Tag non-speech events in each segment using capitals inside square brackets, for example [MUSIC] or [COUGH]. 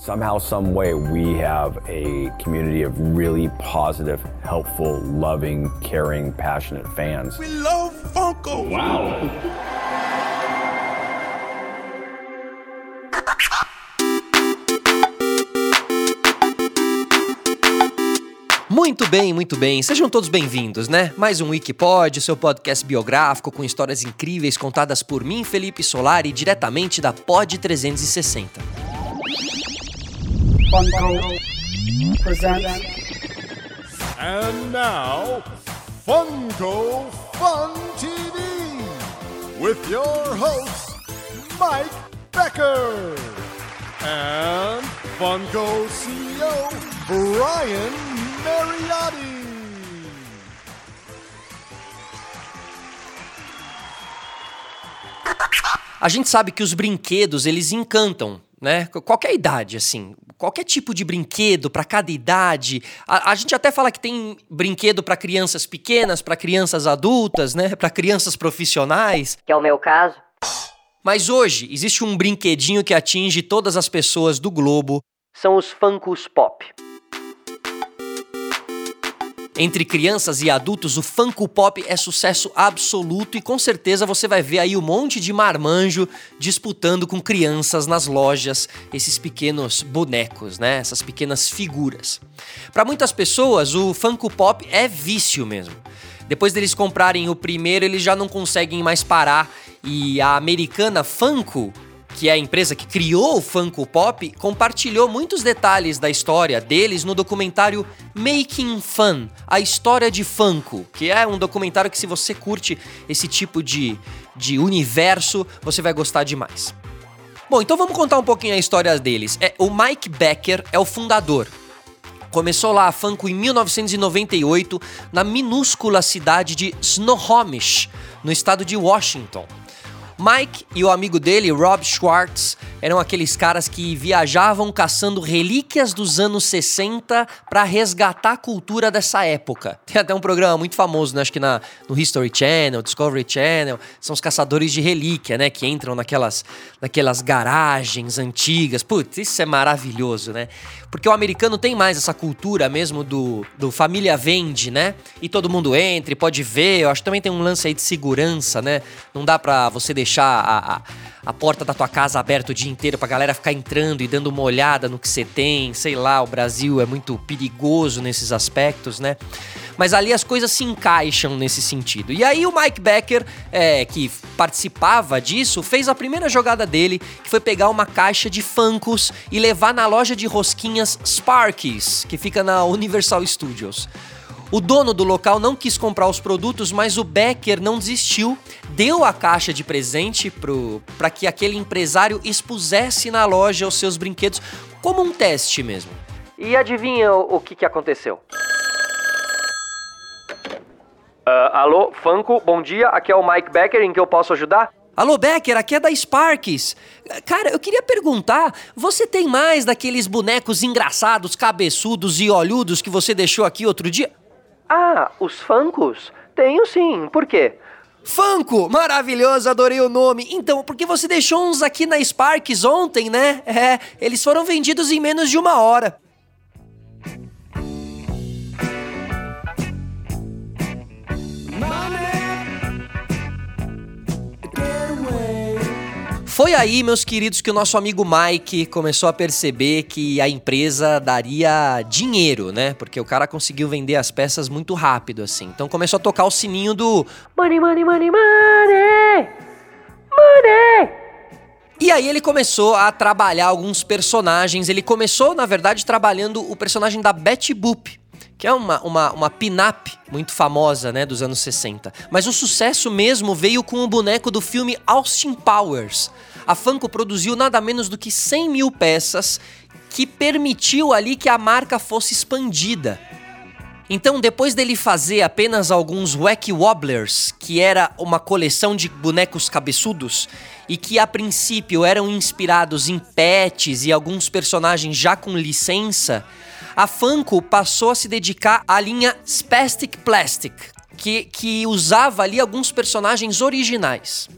somehow, some way, we have a community of really positive, helpful, loving, caring, passionate fans. We love Funko. Wow. Muito bem, muito bem. Sejam todos bem-vindos, né? Mais um Wikipod, seu podcast biográfico com histórias incríveis contadas por mim, Felipe Solari, diretamente da Pod 360. Funko presents And now, Funko Fun TV with your hosts, Mike Becker and Funko CEO, Brian Mariotti. A gente sabe que os brinquedos, eles encantam, né? Qualquer idade, assim. Qualquer tipo de brinquedo para cada idade. A, a, gente até fala que tem brinquedo para crianças pequenas, para crianças adultas, né? Para crianças profissionais. que é o meu caso. Mas hoje existe um brinquedinho que atinge todas as pessoas do globo. São os Funkos Pop. Entre crianças e adultos, o Funko Pop é sucesso absoluto e com certeza você vai ver aí um monte de marmanjo disputando com crianças nas lojas esses pequenos bonecos, né? Essas pequenas figuras. Para muitas pessoas, o Funko Pop é vício mesmo. Depois deles comprarem o primeiro, eles já não conseguem mais parar e a americana Funko que é a empresa que criou o Funko Pop, compartilhou muitos detalhes da história deles no documentário Making Fun, a história de Funko, que é um documentário que se você curte esse tipo de, de universo, você vai gostar demais. Bom, então vamos contar um pouquinho a história deles. É, o Mike Becker é o fundador. Começou lá a Funko em 1998 na minúscula cidade de Snohomish, no estado de Washington. Mike e o amigo dele, Rob Schwartz, eram aqueles caras que viajavam caçando relíquias dos anos 60 para resgatar a cultura dessa época. Tem até um programa muito famoso, né? acho que na, no History Channel, Discovery Channel, são os caçadores de relíquia, né? Que entram naquelas, naquelas garagens antigas. Putz, isso é maravilhoso, né? Porque o americano tem mais essa cultura mesmo do, do família vende, né? E todo mundo entra e pode ver. Eu acho que também tem um lance aí de segurança, né? Não dá pra você deixar a, a, a porta da tua casa aberta o dia inteiro pra galera ficar entrando e dando uma olhada no que você tem. Sei lá, o Brasil é muito perigoso nesses aspectos, né? Mas ali as coisas se encaixam nesse sentido. E aí o Mike Becker, é, que participava disso, fez a primeira jogada dele, que foi pegar uma caixa de Funkos e levar na loja de rosquinhas Sparkies, que fica na Universal Studios. O dono do local não quis comprar os produtos, mas o Becker não desistiu, deu a caixa de presente para que aquele empresário expusesse na loja os seus brinquedos como um teste mesmo. E adivinha o, o que, que aconteceu? Ah, alô, Funko, bom dia. Aqui é o Mike Becker, em que eu posso ajudar? Alô, Becker, aqui é da Sparks. Cara, eu queria perguntar: você tem mais daqueles bonecos engraçados, cabeçudos e olhudos que você deixou aqui outro dia? Ah, os Funkos? Tenho sim. Por quê? Funko! Maravilhoso, adorei o nome. Então, porque você deixou uns aqui na Sparks ontem, né? É, eles foram vendidos em menos de uma hora. Foi aí, meus queridos, que o nosso amigo Mike começou a perceber que a empresa daria dinheiro, né? Porque o cara conseguiu vender as peças muito rápido, assim. Então começou a tocar o sininho do Money, money, money, money! Money! E aí ele começou a trabalhar alguns personagens. Ele começou, na verdade, trabalhando o personagem da Betty Boop, que é uma, uma, uma pin-up muito famosa, né, dos anos 60. Mas o sucesso mesmo veio com o boneco do filme Austin Powers. A Funko produziu nada menos do que 100 mil peças, que permitiu ali que a marca fosse expandida. Então, depois dele fazer apenas alguns Wacky Wobblers, que era uma coleção de bonecos cabeçudos, e que a princípio eram inspirados em pets e alguns personagens já com licença, a Funko passou a se dedicar à linha Spastic Plastic, que, que usava ali alguns personagens originais.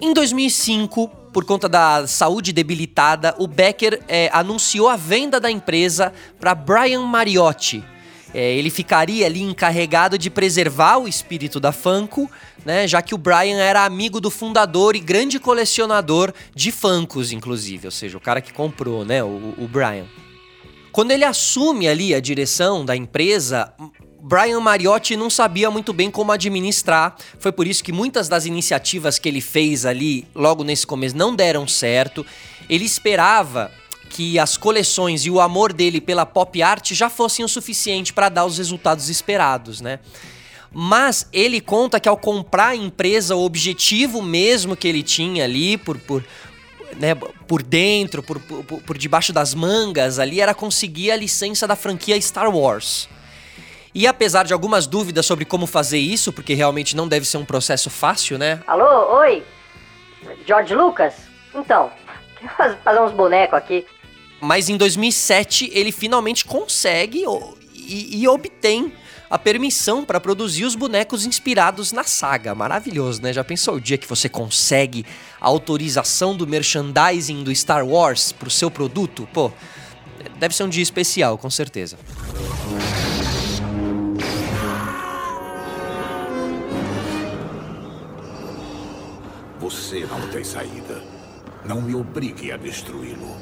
Em 2005, por conta da saúde debilitada, o Becker é, anunciou a venda da empresa para Brian Mariotti. É, ele ficaria ali encarregado de preservar o espírito da Funko, né, já que o Brian era amigo do fundador e grande colecionador de Funkos, inclusive, ou seja, o cara que comprou, né, o, o Brian. Quando ele assume ali a direção da empresa, Brian Mariotti não sabia muito bem como administrar. Foi por isso que muitas das iniciativas que ele fez ali, logo nesse começo, não deram certo. Ele esperava que as coleções e o amor dele pela pop art já fossem o suficiente para dar os resultados esperados, né? Mas ele conta que ao comprar a empresa, o objetivo mesmo que ele tinha ali por, por, né, por dentro, por, por, por debaixo das mangas ali, era conseguir a licença da franquia Star Wars. E apesar de algumas dúvidas sobre como fazer isso, porque realmente não deve ser um processo fácil, né? Alô, oi? George Lucas? Então, fazer uns bonecos aqui. Mas em 2007 ele finalmente consegue e, e obtém a permissão para produzir os bonecos inspirados na saga. Maravilhoso, né? Já pensou o dia que você consegue a autorização do merchandising do Star Wars para o seu produto? Pô, deve ser um dia especial, com certeza. Você não tem saída. Não me obrigue a destruí-lo.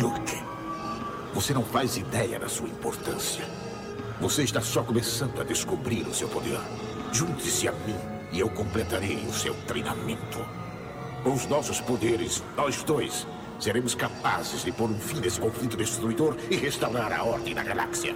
Luke, você não faz ideia da sua importância. Você está só começando a descobrir o seu poder. Junte-se a mim e eu completarei o seu treinamento. Com os nossos poderes, nós dois seremos capazes de pôr um fim nesse conflito destruidor e restaurar a ordem da galáxia.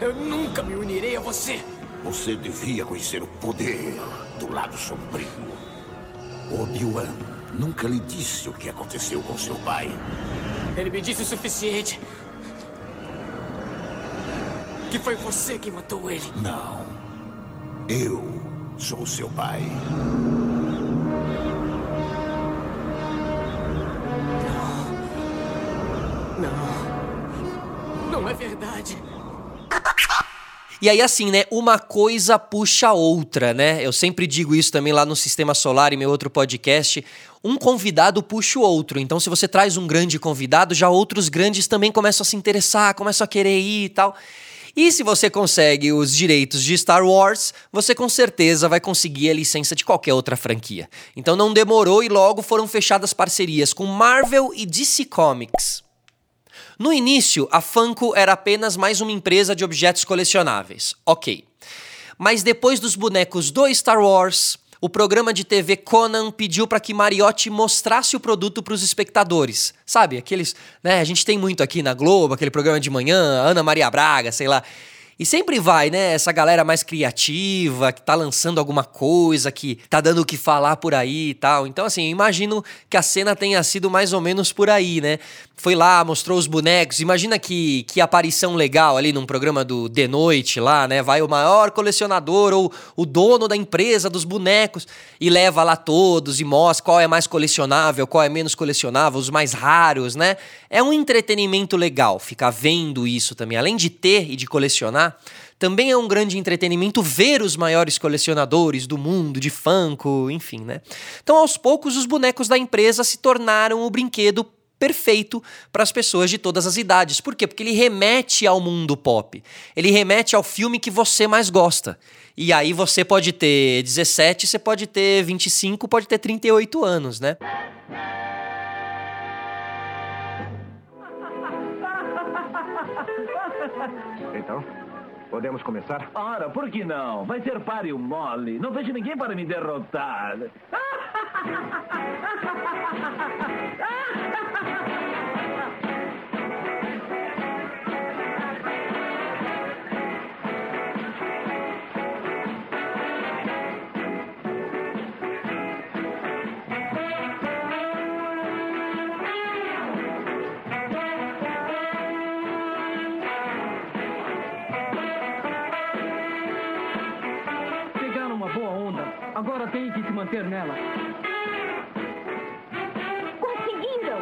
Eu nunca me unirei a você. Você devia conhecer o poder do lado sombrio. Obi-Wan nunca lhe disse o que aconteceu com seu pai. Ele me disse o suficiente. Que foi você que matou ele. Não. Eu sou seu pai. Não. Não é verdade. E aí, assim, né? Uma coisa puxa a outra, né? Eu sempre digo isso também lá no Sistema Solar, em meu outro podcast. Um convidado puxa o outro. Então, se você traz um grande convidado, já outros grandes também começam a se interessar, começam a querer ir e tal. E se você consegue os direitos de Star Wars, você com certeza vai conseguir a licença de qualquer outra franquia. Então não demorou e logo foram fechadas parcerias com Marvel e DC Comics. No início, a Funko era apenas mais uma empresa de objetos colecionáveis. Ok. Mas depois dos bonecos do Star Wars, o programa de TV Conan pediu para que Mariotti mostrasse o produto para os espectadores. Sabe, aqueles, né, a gente tem muito aqui na Globo, aquele programa de manhã, Ana Maria Braga, sei lá. E sempre vai, né? Essa galera mais criativa, que tá lançando alguma coisa, que tá dando o que falar por aí e tal. Então, assim, imagino que a cena tenha sido mais ou menos por aí, né? Foi lá, mostrou os bonecos. Imagina que, que aparição legal ali num programa do De Noite lá, né? Vai o maior colecionador ou o dono da empresa dos bonecos e leva lá todos e mostra qual é mais colecionável, qual é menos colecionável, os mais raros, né? É um entretenimento legal ficar vendo isso também. Além de ter e de colecionar, também é um grande entretenimento ver os maiores colecionadores do mundo, de Funko, enfim, né? Então, aos poucos, os bonecos da empresa se tornaram o brinquedo perfeito para as pessoas de todas as idades. Por quê? Porque ele remete ao mundo pop. Ele remete ao filme que você mais gosta. E aí você pode ter 17, você pode ter 25, pode ter 38 anos, né? Então, podemos começar? Ora, por que não? Vai ser páreo mole. Não vejo ninguém para me derrotar. [LAUGHS] manter nela. Conseguiram!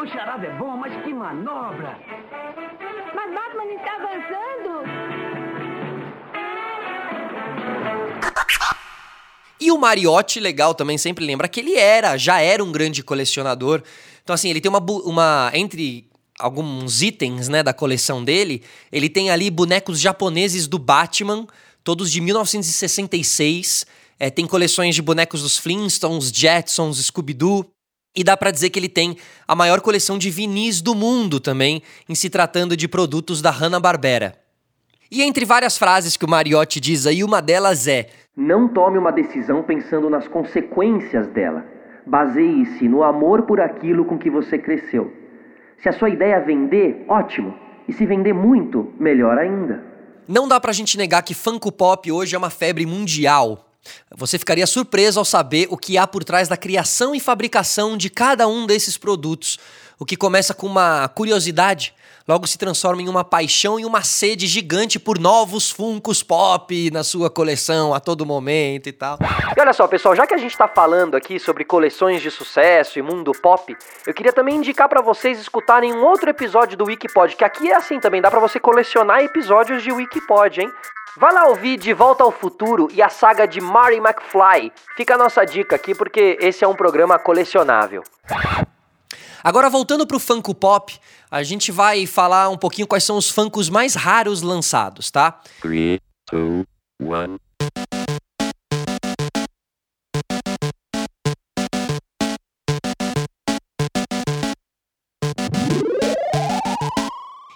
O charada é bom, mas que manobra! Batman está avançando! E o Mariotti, legal também, sempre lembra que ele era, já era um grande colecionador. Então, assim, ele tem uma. uma entre alguns itens né, da coleção dele, ele tem ali bonecos japoneses do Batman, todos de 1966. É, tem coleções de bonecos dos Flintstones, Jetsons, Scooby-Doo. E dá para dizer que ele tem a maior coleção de vinis do mundo também, em se tratando de produtos da Hanna-Barbera. E entre várias frases que o Mariotti diz aí, uma delas é: Não tome uma decisão pensando nas consequências dela. Baseie-se no amor por aquilo com que você cresceu. Se a sua ideia é vender, ótimo. E se vender muito, melhor ainda. Não dá pra gente negar que Funko Pop hoje é uma febre mundial. Você ficaria surpreso ao saber o que há por trás da criação e fabricação de cada um desses produtos. O que começa com uma curiosidade, logo se transforma em uma paixão e uma sede gigante por novos Funkos Pop na sua coleção a todo momento e tal. E olha só, pessoal, já que a gente está falando aqui sobre coleções de sucesso e mundo pop, eu queria também indicar para vocês escutarem um outro episódio do Wikipod, que aqui é assim também, dá para você colecionar episódios de Wikipod, hein? Vai lá ouvir De Volta ao Futuro e a saga de Marty McFly. Fica a nossa dica aqui porque esse é um programa colecionável. Agora voltando pro Funko Pop, a gente vai falar um pouquinho quais são os Funkos mais raros lançados, tá? 3, 2, 1.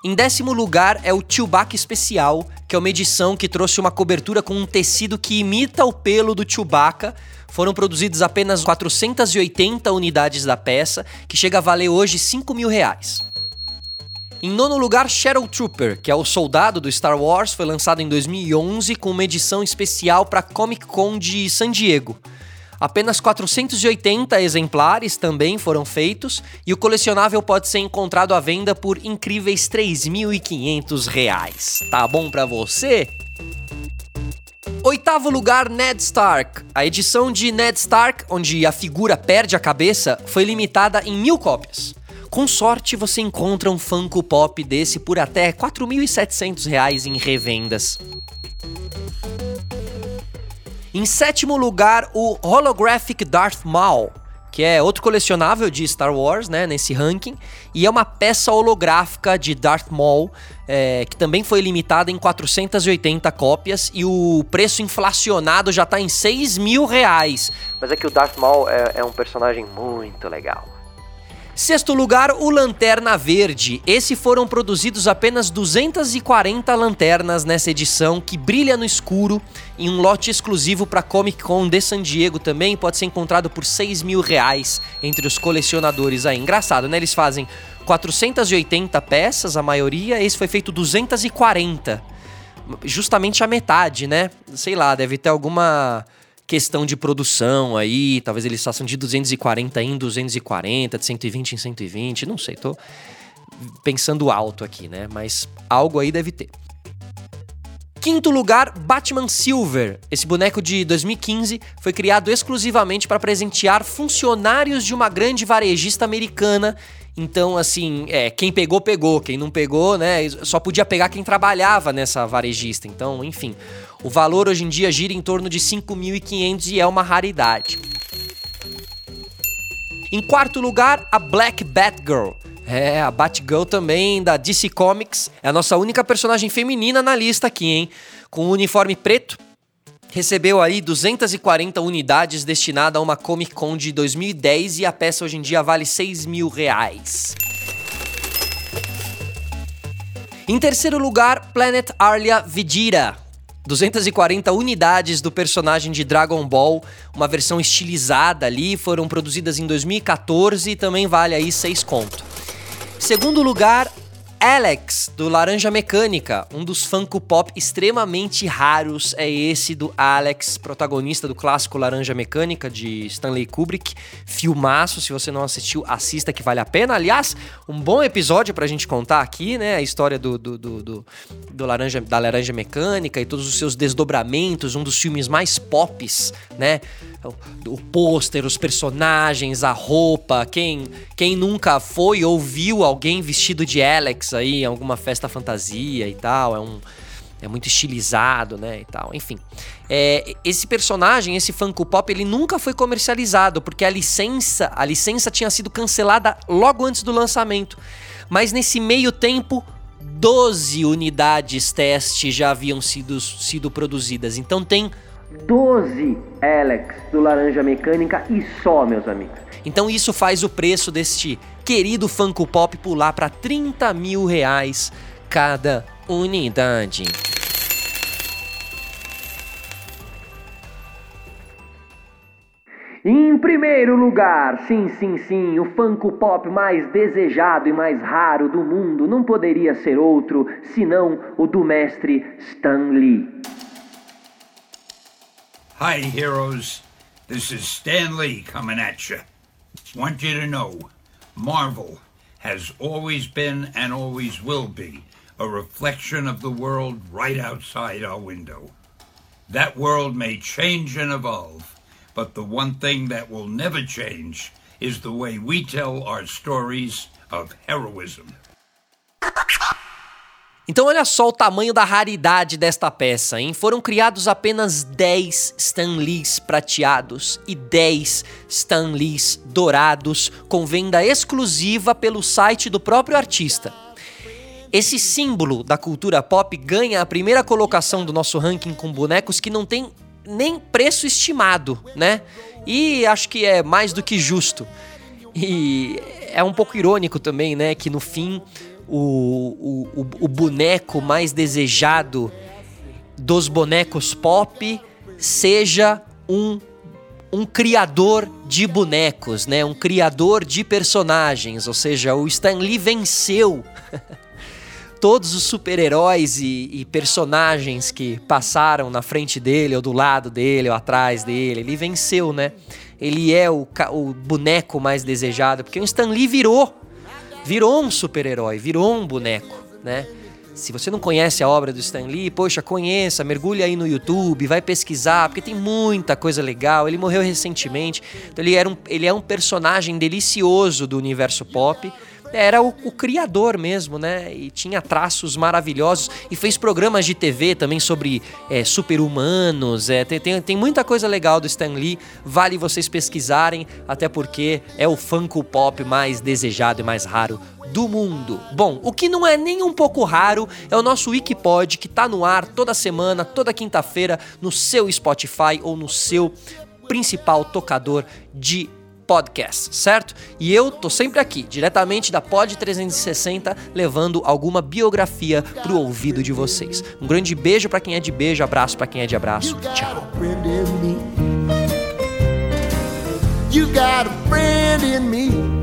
Em décimo lugar é o Chewbacca Especial, que é uma edição que trouxe uma cobertura com um tecido que imita o pelo do Chewbacca. Foram produzidos apenas 480 unidades da peça, que chega a valer hoje 5 mil reais. Em nono lugar, Shadow Trooper, que é o soldado do Star Wars, foi lançado em 2011 com uma edição especial para Comic Con de San Diego. Apenas 480 exemplares também foram feitos e o colecionável pode ser encontrado à venda por incríveis 3.500 reais. Tá bom para você? Oitavo lugar, Ned Stark. A edição de Ned Stark, onde a figura perde a cabeça, foi limitada em mil cópias. Com sorte, você encontra um Funko Pop desse por até R$ 4.700 em revendas. Em sétimo lugar, o Holographic Darth Maul, que é outro colecionável de Star Wars, né, nesse ranking, e é uma peça holográfica de Darth Maul, é, que também foi limitada em 480 cópias, e o preço inflacionado já tá em 6 mil reais. Mas é que o Darth Maul é, é um personagem muito legal. Sexto lugar, o Lanterna Verde. Esse foram produzidos apenas 240 lanternas nessa edição que brilha no escuro em um lote exclusivo para Comic Con de San Diego também. Pode ser encontrado por 6 mil reais entre os colecionadores aí. Engraçado, né? Eles fazem 480 peças, a maioria. Esse foi feito 240. Justamente a metade, né? Sei lá, deve ter alguma questão de produção aí, talvez eles façam de 240 em 240, de 120 em 120, não sei, tô pensando alto aqui, né? Mas algo aí deve ter. Quinto lugar, Batman Silver. Esse boneco de 2015 foi criado exclusivamente para presentear funcionários de uma grande varejista americana. Então, assim, é, quem pegou, pegou. Quem não pegou, né? Só podia pegar quem trabalhava nessa varejista. Então, enfim. O valor hoje em dia gira em torno de 5.500 e é uma raridade. Em quarto lugar, a Black Batgirl. É, a Batgirl também da DC Comics. É a nossa única personagem feminina na lista aqui, hein? Com um uniforme preto. Recebeu aí 240 unidades destinada a uma Comic Con de 2010 e a peça hoje em dia vale 6 mil reais. Em terceiro lugar, Planet Arlia Vegeta. 240 unidades do personagem de Dragon Ball, uma versão estilizada ali, foram produzidas em 2014 e também vale aí 6 conto. Segundo lugar, Alex, do Laranja Mecânica, um dos Funko Pop extremamente raros é esse do Alex, protagonista do clássico Laranja Mecânica de Stanley Kubrick. Filmaço, se você não assistiu, assista que vale a pena. Aliás, um bom episódio pra gente contar aqui, né? A história do, do, do, do, do Laranja, da Laranja Mecânica e todos os seus desdobramentos, um dos filmes mais pops, né? o pôster, os personagens, a roupa. Quem, quem nunca foi ou viu alguém vestido de Alex Alex aí alguma festa fantasia e tal. É um. É muito estilizado, né, e tal. Enfim, é, esse personagem, esse Funko Pop, ele nunca foi comercializado porque a licença, a licença tinha sido cancelada logo antes do lançamento. Mas nesse meio tempo, 12 unidades teste já haviam sido, sido produzidas. Então tem 12 Alex do Laranja Mecânica e só, meus amigos. Então isso faz o preço deste querido Funko Pop pular para 30 mil reais cada unidade. Em primeiro lugar, sim, sim, sim, o Funko Pop mais desejado e mais raro do mundo não poderia ser outro senão o do mestre Stan Lee. Hi, heroes. This is Stan Lee coming at you. Want you to know Marvel has always been and always will be a reflection of the world right outside our window. That world may change and evolve, but the one thing that will never change is the way we tell our stories of heroism. Então olha só o tamanho da raridade desta peça, hein? Foram criados apenas 10 Stanleys prateados e 10 Stanleys dourados com venda exclusiva pelo site do próprio artista. Esse símbolo da cultura pop ganha a primeira colocação do nosso ranking com bonecos que não tem nem preço estimado, né? E acho que é mais do que justo. E é um pouco irônico também, né? Que no fim o, o, o boneco mais desejado dos bonecos pop seja um um criador de bonecos, né? Um criador de personagens, ou seja, o Stan Lee venceu [LAUGHS] todos os super-heróis e, e, personagens que passaram na frente dele, ou do lado dele, ou atrás dele. Ele venceu, né? Ele é o, o boneco mais desejado, porque o Stan Lee virou virou um super-herói, virou um boneco, né? Se você não conhece a obra do Stan Lee, poxa, conheça, mergulhe aí no YouTube, vai pesquisar, porque tem muita coisa legal. Ele morreu recentemente, então ele, era um, ele é um personagem delicioso do universo pop. Era o, o criador mesmo, né? E tinha traços maravilhosos. E fez programas de TV também sobre é, super-humanos. É, tem, tem, tem muita coisa legal do Stan Lee. Vale vocês pesquisarem, até porque é o Funko Pop mais desejado e mais raro do mundo. Bom, o que não é nem um pouco raro é o nosso Wikipod que tá no ar toda semana, toda quinta-feira no seu Spotify ou no seu principal tocador de podcast, certo? E eu tô sempre aqui, diretamente da Pod 360, levando alguma biografia pro ouvido de vocês. Um grande beijo para quem é de beijo, abraço para quem é de abraço. Tchau. You got a friend in me.